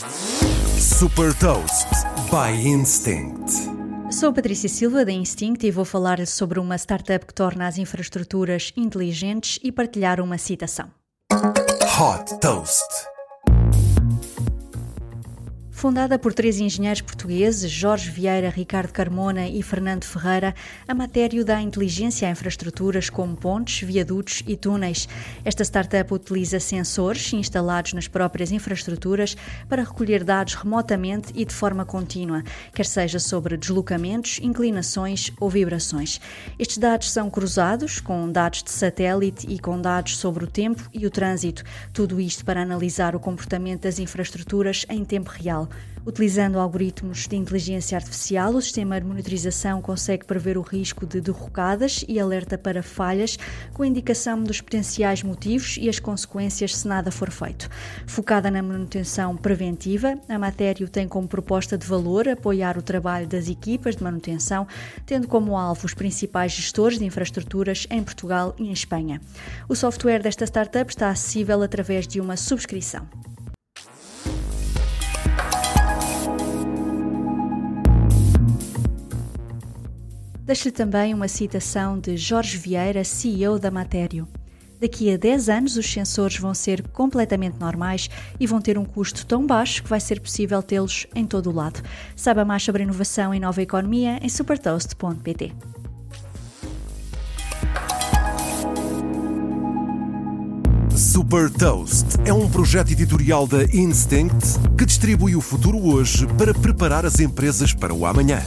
Super Toast by Instinct. Sou Patrícia Silva da Instinct e vou falar sobre uma startup que torna as infraestruturas inteligentes e partilhar uma citação. Hot Toast. Fundada por três engenheiros portugueses, Jorge Vieira, Ricardo Carmona e Fernando Ferreira, a Matério dá inteligência a infraestruturas como pontes, viadutos e túneis. Esta startup utiliza sensores instalados nas próprias infraestruturas para recolher dados remotamente e de forma contínua, quer seja sobre deslocamentos, inclinações ou vibrações. Estes dados são cruzados com dados de satélite e com dados sobre o tempo e o trânsito, tudo isto para analisar o comportamento das infraestruturas em tempo real. Utilizando algoritmos de inteligência artificial, o sistema de monitorização consegue prever o risco de derrocadas e alerta para falhas, com indicação dos potenciais motivos e as consequências se nada for feito. Focada na manutenção preventiva, a Matério tem como proposta de valor apoiar o trabalho das equipas de manutenção, tendo como alvo os principais gestores de infraestruturas em Portugal e em Espanha. O software desta startup está acessível através de uma subscrição. Deixo-lhe também uma citação de Jorge Vieira, CEO da Matério. Daqui a 10 anos, os sensores vão ser completamente normais e vão ter um custo tão baixo que vai ser possível tê-los em todo o lado. Saiba mais sobre inovação e nova economia em supertoast.pt. Super Toast é um projeto editorial da Instinct que distribui o futuro hoje para preparar as empresas para o amanhã.